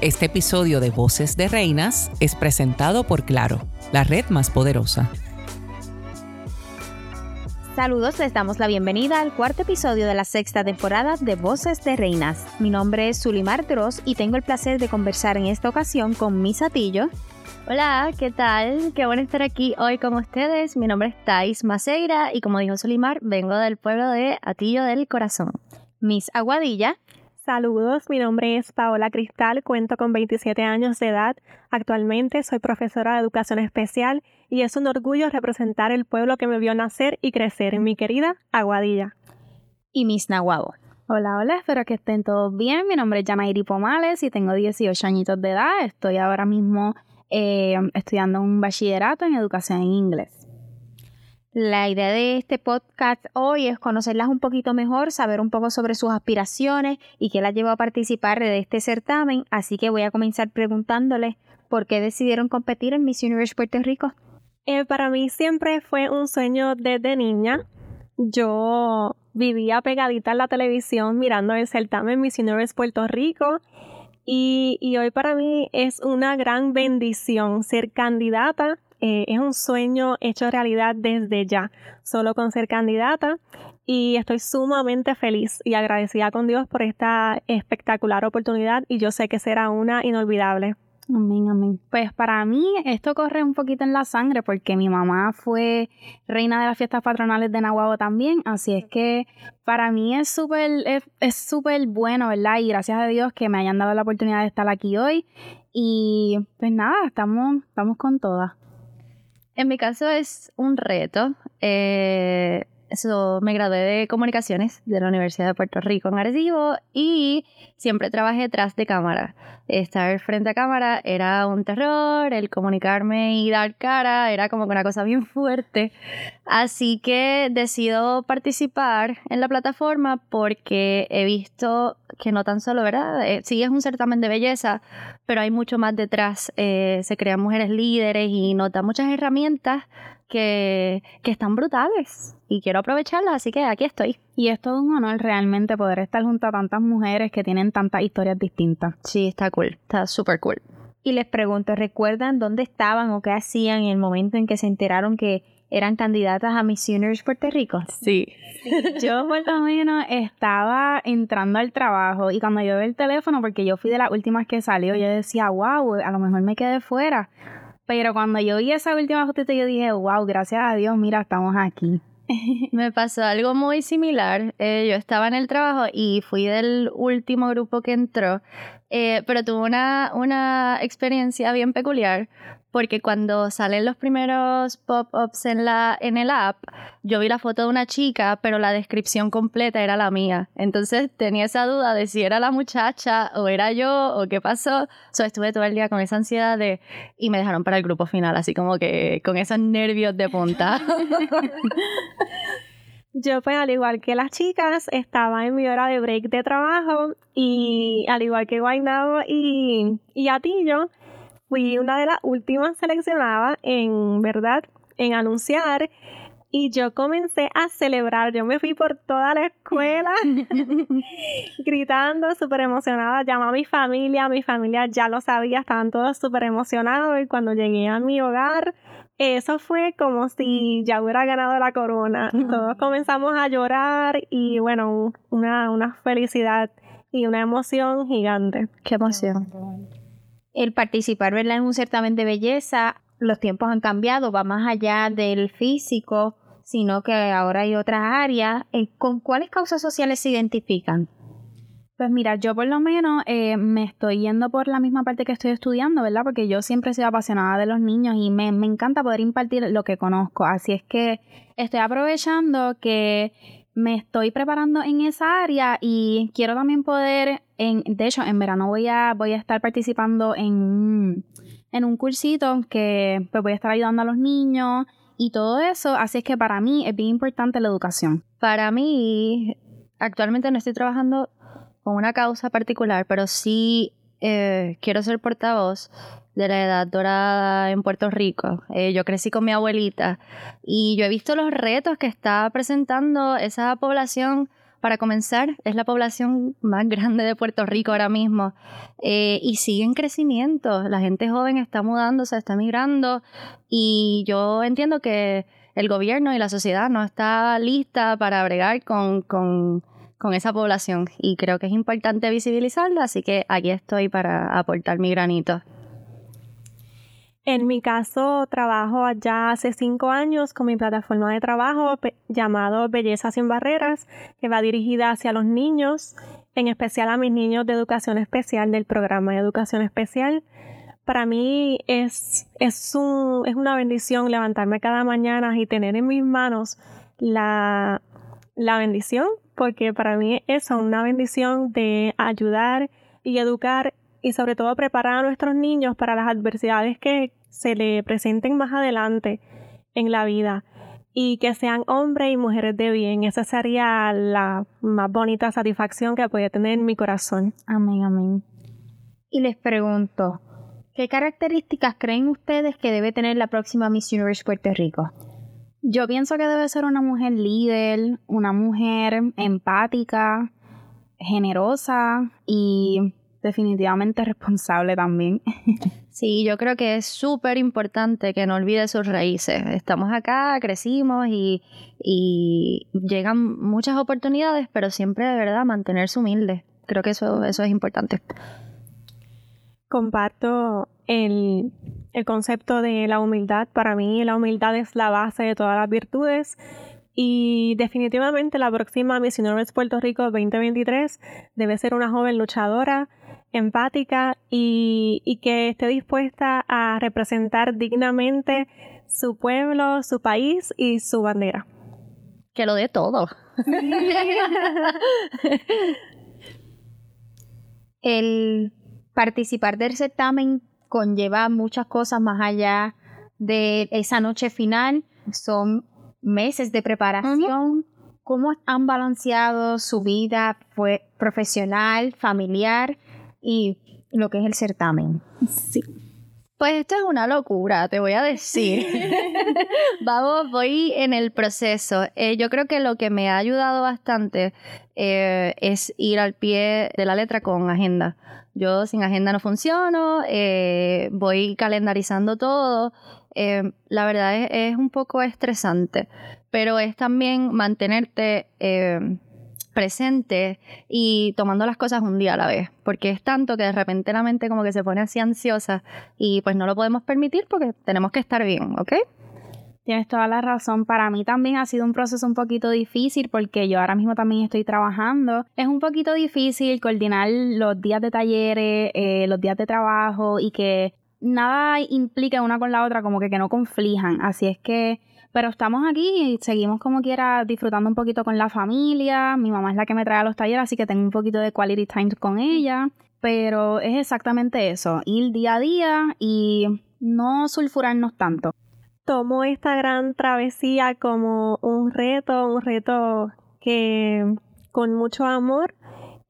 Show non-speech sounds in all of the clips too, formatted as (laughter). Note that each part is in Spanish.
Este episodio de Voces de Reinas es presentado por Claro, la red más poderosa. Saludos, les damos la bienvenida al cuarto episodio de la sexta temporada de Voces de Reinas. Mi nombre es Sulimar Dross y tengo el placer de conversar en esta ocasión con Miss Atillo. Hola, ¿qué tal? Qué bueno estar aquí hoy con ustedes. Mi nombre es Thais Maceira y como dijo Sulimar, vengo del pueblo de Atillo del Corazón. Miss Aguadilla. Saludos, mi nombre es Paola Cristal, cuento con 27 años de edad. Actualmente soy profesora de educación especial y es un orgullo representar el pueblo que me vio nacer y crecer en mi querida Aguadilla. Y Miss Nahuabo. Hola, hola, espero que estén todos bien. Mi nombre es Yanairi Pomales y tengo 18 añitos de edad. Estoy ahora mismo eh, estudiando un bachillerato en educación en inglés. La idea de este podcast hoy es conocerlas un poquito mejor, saber un poco sobre sus aspiraciones y qué las llevó a participar de este certamen, así que voy a comenzar preguntándoles por qué decidieron competir en Miss Universe Puerto Rico. Eh, para mí siempre fue un sueño desde niña. Yo vivía pegadita en la televisión mirando el certamen Miss Universe Puerto Rico y hoy para mí es una gran bendición ser candidata eh, es un sueño hecho realidad desde ya, solo con ser candidata. Y estoy sumamente feliz y agradecida con Dios por esta espectacular oportunidad y yo sé que será una inolvidable. Amén, amén. Pues para mí esto corre un poquito en la sangre porque mi mamá fue reina de las fiestas patronales de Nahuatl también, así es que para mí es súper es súper bueno, ¿verdad? Y gracias a Dios que me hayan dado la oportunidad de estar aquí hoy y pues nada, estamos, estamos con todas. En mi caso es un reto. Eh, eso, me gradué de comunicaciones de la Universidad de Puerto Rico en Arecibo y siempre trabajé detrás de cámara. Estar frente a cámara era un terror, el comunicarme y dar cara era como una cosa bien fuerte. Así que decido participar en la plataforma porque he visto que no tan solo, ¿verdad? Eh, sí es un certamen de belleza, pero hay mucho más detrás. Eh, se crean mujeres líderes y nos da muchas herramientas que, que están brutales y quiero aprovecharlas, así que aquí estoy. Y es todo un honor realmente poder estar junto a tantas mujeres que tienen tantas historias distintas. Sí, está cool, está súper cool. Y les pregunto, ¿recuerdan dónde estaban o qué hacían en el momento en que se enteraron que eran candidatas a Miss Universe Puerto Rico? Sí. yo por lo menos estaba entrando al trabajo y cuando yo vi el teléfono, porque yo fui de las últimas que salió, yo decía, wow, a lo mejor me quedé fuera. Pero cuando yo vi esa última fotito, yo dije, wow, gracias a Dios, mira, estamos aquí. (laughs) Me pasó algo muy similar. Eh, yo estaba en el trabajo y fui del último grupo que entró, eh, pero tuve una, una experiencia bien peculiar porque cuando salen los primeros pop-ups en, la, en el app, yo vi la foto de una chica, pero la descripción completa era la mía. Entonces tenía esa duda de si era la muchacha o era yo o qué pasó. So, estuve todo el día con esa ansiedad de... Y me dejaron para el grupo final, así como que con esos nervios de punta. (laughs) Yo, pues, al igual que las chicas, estaba en mi hora de break de trabajo y al igual que Guaynabo y, y Atillo, fui una de las últimas seleccionadas en, ¿verdad? En anunciar. Y yo comencé a celebrar. Yo me fui por toda la escuela (laughs) (laughs) gritando, súper emocionada. Llamé a mi familia. Mi familia ya lo sabía, estaban todos súper emocionados. Y cuando llegué a mi hogar, eso fue como si ya hubiera ganado la corona. Todos comenzamos a llorar y bueno, una, una felicidad y una emoción gigante. Qué emoción el participar ¿verdad? en un certamen de belleza, los tiempos han cambiado, va más allá del físico, sino que ahora hay otras áreas. Eh, ¿Con cuáles causas sociales se identifican? Pues mira, yo por lo menos eh, me estoy yendo por la misma parte que estoy estudiando, ¿verdad? Porque yo siempre he sido apasionada de los niños y me, me encanta poder impartir lo que conozco. Así es que estoy aprovechando que me estoy preparando en esa área y quiero también poder, en, de hecho, en verano voy a, voy a estar participando en, en un cursito que pues, voy a estar ayudando a los niños y todo eso, así es que para mí es bien importante la educación. Para mí, actualmente no estoy trabajando con una causa particular, pero sí eh, quiero ser portavoz de la edad dorada en Puerto Rico. Eh, yo crecí con mi abuelita y yo he visto los retos que está presentando esa población para comenzar, es la población más grande de Puerto Rico ahora mismo eh, y sigue en crecimiento. La gente joven está mudándose, está migrando y yo entiendo que el gobierno y la sociedad no está lista para bregar con, con, con esa población y creo que es importante visibilizarla, así que aquí estoy para aportar mi granito. En mi caso, trabajo ya hace cinco años con mi plataforma de trabajo llamado Belleza sin Barreras, que va dirigida hacia los niños, en especial a mis niños de educación especial del programa de educación especial. Para mí es, es, un, es una bendición levantarme cada mañana y tener en mis manos la, la bendición, porque para mí es una bendición de ayudar y educar y sobre todo preparar a nuestros niños para las adversidades que se le presenten más adelante en la vida y que sean hombres y mujeres de bien. Esa sería la más bonita satisfacción que puede tener mi corazón. Amén, amén. Y les pregunto, ¿qué características creen ustedes que debe tener la próxima Miss Universe Puerto Rico? Yo pienso que debe ser una mujer líder, una mujer empática, generosa y definitivamente responsable también. (laughs) Sí, yo creo que es súper importante que no olvide sus raíces. Estamos acá, crecimos y, y, llegan muchas oportunidades, pero siempre de verdad mantenerse humilde. Creo que eso, eso es importante. Comparto el, el concepto de la humildad. Para mí la humildad es la base de todas las virtudes y definitivamente la próxima Miss Universe Puerto Rico 2023 debe ser una joven luchadora, empática y, que esté dispuesta a representar dignamente su pueblo, su país y su bandera. Que lo dé todo. (laughs) El participar del certamen conlleva muchas cosas más allá de esa noche final. Son meses de preparación. ¿Cómo han balanceado su vida fue profesional, familiar y lo que es el certamen? Sí. Pues esto es una locura, te voy a decir. (laughs) Vamos, voy en el proceso. Eh, yo creo que lo que me ha ayudado bastante eh, es ir al pie de la letra con agenda. Yo sin agenda no funciono, eh, voy calendarizando todo eh, la verdad es, un poco estresante, pero es también mantenerte eh, presente y tomando las cosas un día a la vez, porque es tanto que de repente la mente como que se pone así ansiosa y pues no lo podemos permitir porque tenemos que estar bien, ¿ok? Tienes toda la razón. Para mí también ha sido un proceso un poquito difícil porque yo ahora mismo también estoy trabajando. Es un poquito difícil coordinar los días de talleres, eh, los días de trabajo y que nada implica una con la otra, como que, que no conflijan. Así es que, pero estamos aquí y seguimos como quiera disfrutando un poquito con la familia. Mi mamá es la que me trae a los talleres, así que tengo un poquito de quality time con ella. Pero es exactamente eso, ir día a día y no sulfurarnos tanto. Tomo esta gran travesía como un reto, un reto que con mucho amor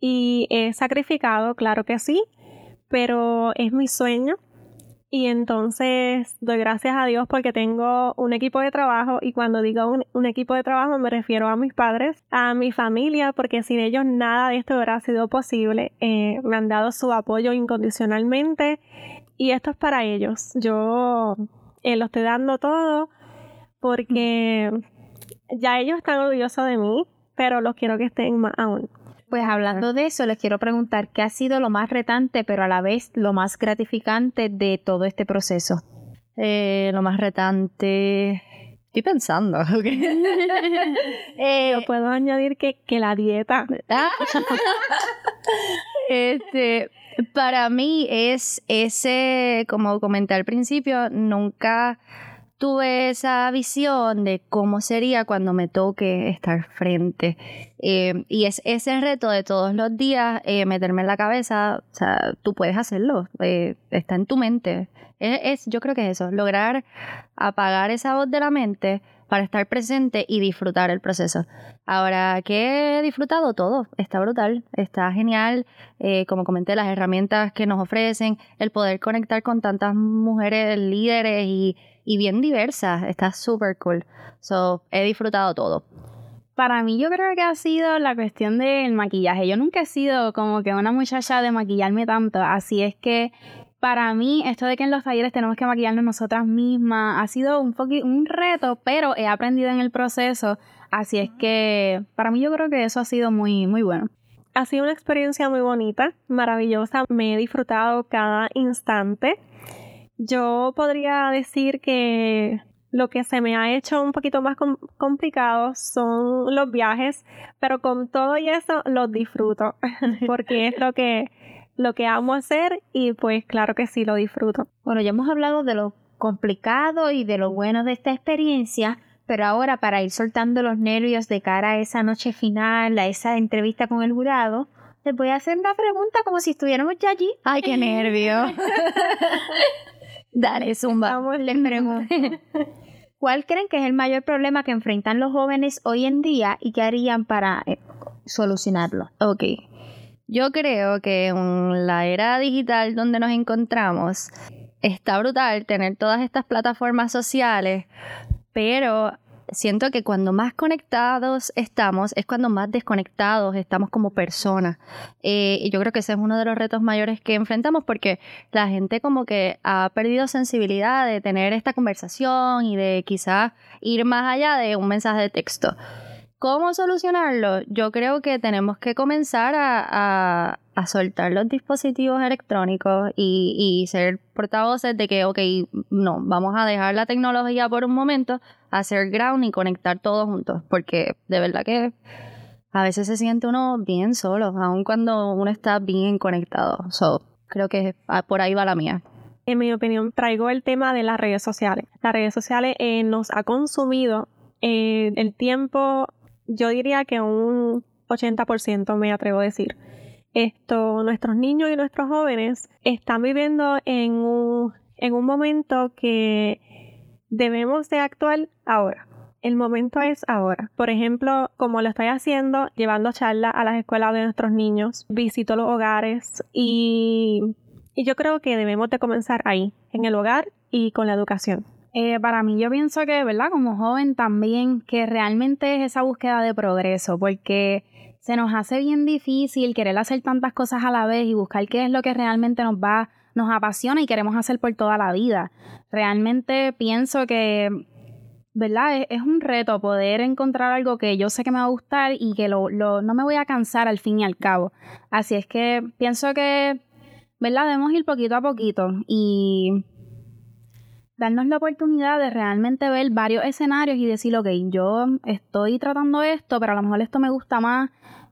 y he sacrificado, claro que sí, pero es mi sueño y entonces doy gracias a Dios porque tengo un equipo de trabajo y cuando digo un, equipo de trabajo me refiero a mis padres, a mi familia, porque sin ellos nada de esto hubiera sido posible. Eh, me han dado su apoyo incondicionalmente y esto es para ellos. Yo eh, lo estoy dando todo porque ya ellos están orgullosos de mí, pero los quiero que estén más aún. Pues hablando de eso, les quiero preguntar qué ha sido lo más retante, pero a la vez lo más gratificante de todo este proceso. Eh, lo más retante. Estoy pensando. (laughs) (laughs) eh, puedo añadir que, que la dieta. (laughs) este, para mí es ese, como comenté al principio, nunca tuve esa visión de cómo sería cuando me toque estar frente. Eh, y es ese reto de todos los días, eh, meterme en la cabeza, o sea, tú puedes hacerlo, eh, está en tu mente. Es, yo creo que es eso, lograr apagar esa voz de la mente para estar presente y disfrutar el proceso. Ahora, ¿qué he disfrutado? Todo. Está brutal, está genial. como comenté, las herramientas que nos ofrecen, el poder conectar con tantas mujeres líderes y bien diversa. Está súper cool. So, he disfrutado todo. para mí yo creo que ha sido la cuestión del maquillaje. Yo nunca he sido como que una muchacha de maquillarme tanto, así es que para mí esto de que en los talleres tenemos que maquillarnos nosotras mismas ha sido un, un reto, pero he aprendido en el proceso, así es que para mí yo creo que eso ha sido muy, muy bueno. Ha sido una experiencia muy bonita, maravillosa, me he disfrutado cada instante. Yo podría decir que lo que se me ha hecho un poquito más complicado son los viajes, pero con todo y eso los disfruto, (laughs) porque es lo que, lo que amo hacer y pues claro que sí lo disfruto. Bueno, ya hemos hablado de lo complicado y de lo bueno de esta experiencia, pero ahora para ir soltando los nervios de cara a esa noche final, a esa entrevista con el jurado, les voy a hacer una pregunta como si estuviéramos ya allí. Ay, qué nervio. (laughs) Dale, zumba. Vamos, les pregunto. (laughs) ¿Cuál creen que es el mayor problema que enfrentan los jóvenes hoy en día y qué harían para eh, solucionarlo? Ok. Yo creo que en la era digital donde nos encontramos está brutal tener todas estas plataformas sociales, pero siento que cuando más conectados estamos es cuando más desconectados estamos como personas. Eh, y yo creo que ese es uno de los retos mayores que enfrentamos porque la gente como que ha perdido sensibilidad de tener esta conversación y de quizás ir más allá de un mensaje de texto. ¿Cómo solucionarlo? Yo creo que tenemos que comenzar a, soltar los dispositivos electrónicos y, ser portavoces de que, ok, no, vamos a dejar la tecnología por un momento, hacer ground y conectar todos juntos, porque de verdad que a veces se siente uno bien solo, aun cuando uno está bien conectado. So, creo que por ahí va la mía. En mi opinión, traigo el tema de las redes sociales. Las redes sociales eh, nos ha consumido eh, el tiempo yo diría que un 80% me atrevo a decir. Esto, nuestros niños y nuestros jóvenes están viviendo en un, en un momento que debemos de actuar ahora. El momento es ahora. Por ejemplo, como lo estoy haciendo, llevando charlas a las escuelas de nuestros niños, visito los hogares y, y yo creo que debemos de comenzar ahí, en el hogar y con la educación. Eh, para mí yo pienso que, ¿verdad? Como joven también, que realmente es esa búsqueda de progreso, porque se nos hace bien difícil querer hacer tantas cosas a la vez y buscar qué es lo que realmente nos va, nos apasiona y queremos hacer por toda la vida. Realmente pienso que, ¿verdad? Es, un reto poder encontrar algo que yo sé que me va a gustar y que lo, no me voy a cansar al fin y al cabo. Así es que pienso que, ¿verdad? Debemos ir poquito a poquito y darnos la oportunidad de realmente ver varios escenarios y decir, ok, yo estoy tratando esto, pero a lo mejor esto me gusta más.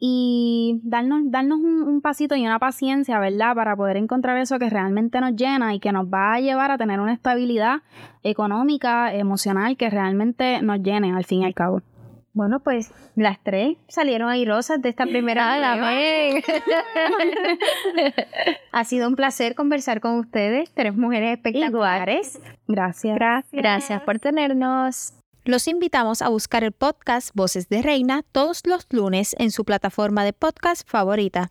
Y darnos, darnos un, pasito y una paciencia, ¿verdad? Para poder encontrar eso que realmente nos llena y que nos va a llevar a tener una estabilidad económica, emocional, que realmente nos llene al fin y al cabo. Bueno, pues las tres salieron airosas de esta primera (laughs) (laughs) ha sido un placer conversar con ustedes, tres mujeres espectaculares. Gracias. Gracias. Gracias por tenernos. Los invitamos a buscar el podcast Voces de Reina todos los lunes en su plataforma de podcast favorita.